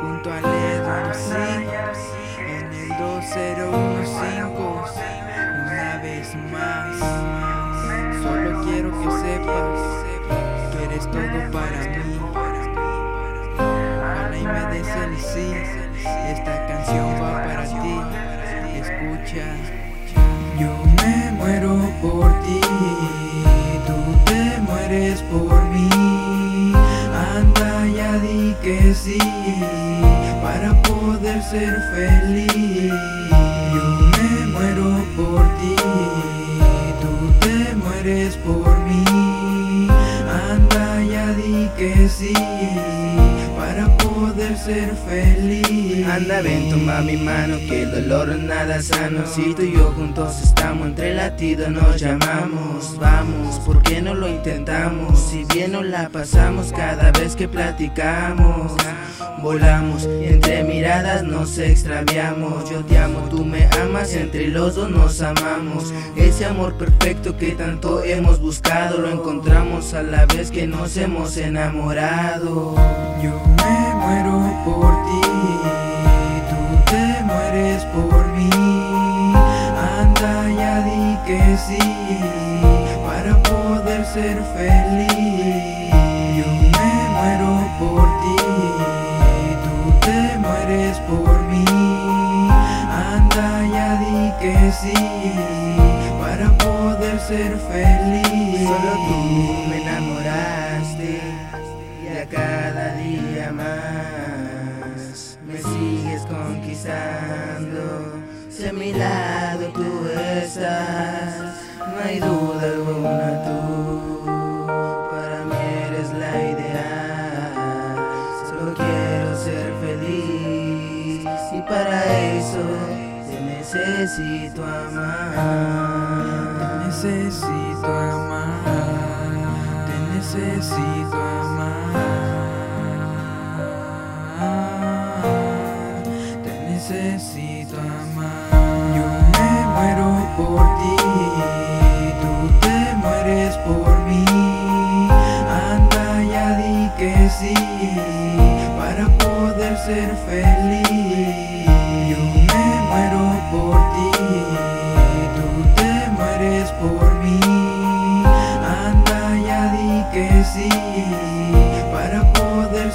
Junto a Ledo, sí En el 2015 Una vez más. Solo quiero que sepas Que eres todo para mí. Ojalá y me des sí Esta canción va para ti. Escucha. Yo me muero por ti ser feliz. Yo me muero por ti Tú te mueres por mí. Anda ya di que sí Para poder ser feliz Anda, ven, toma mi mano, que el dolor nada sano. Si tú y yo juntos estamos, entre latidos nos llamamos. Vamos, ¿por qué no lo intentamos? Si bien nos la pasamos cada vez que platicamos. Volamos y entre miradas nos extraviamos. Yo te amo, tú me amas, entre los dos nos amamos. Ese amor perfecto que tanto hemos buscado, lo encontramos a la vez que nos hemos enamorado. Yo me muero por ti, tú te mueres por mí. Anda ya di que sí, para poder ser feliz. Yo me muero por ti, tú te mueres por mí. Anda ya di que sí, para poder ser feliz. Solo tú me enamoraste y a cada día más me sigues conquistando. Si a mi lado tú estás, no hay duda alguna tú. Para mí eres la ideal. Solo quiero ser feliz y para eso te necesito amar. Te necesito amar, te necesito amar, necesito amar. Yo me muero por ti, tú te mueres por mí. Anda ya di que sí, para poder ser feliz.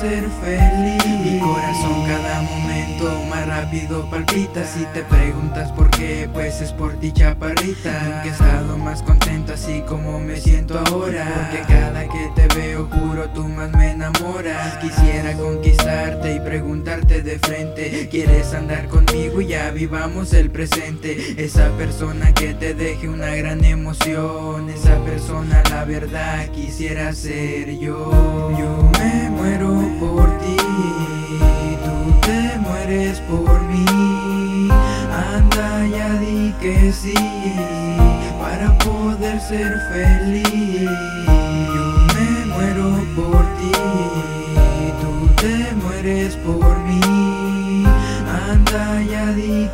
Mi corazón cada momento más rápido palpita. Si te preguntas por qué, pues es por ti, chaparrita. Nunca he estado más contento así como me siento ahora. Porque cada que veo, juro, tú más me enamoras. Quisiera conquistarte y preguntarte de frente: ¿Quieres andar conmigo y ya vivamos el presente? Esa persona que te deje una gran emoción. Esa persona, la verdad, quisiera ser yo. Yo me muero por ti, tú te mueres por mí. Anda ya di que sí, para poder ser feliz.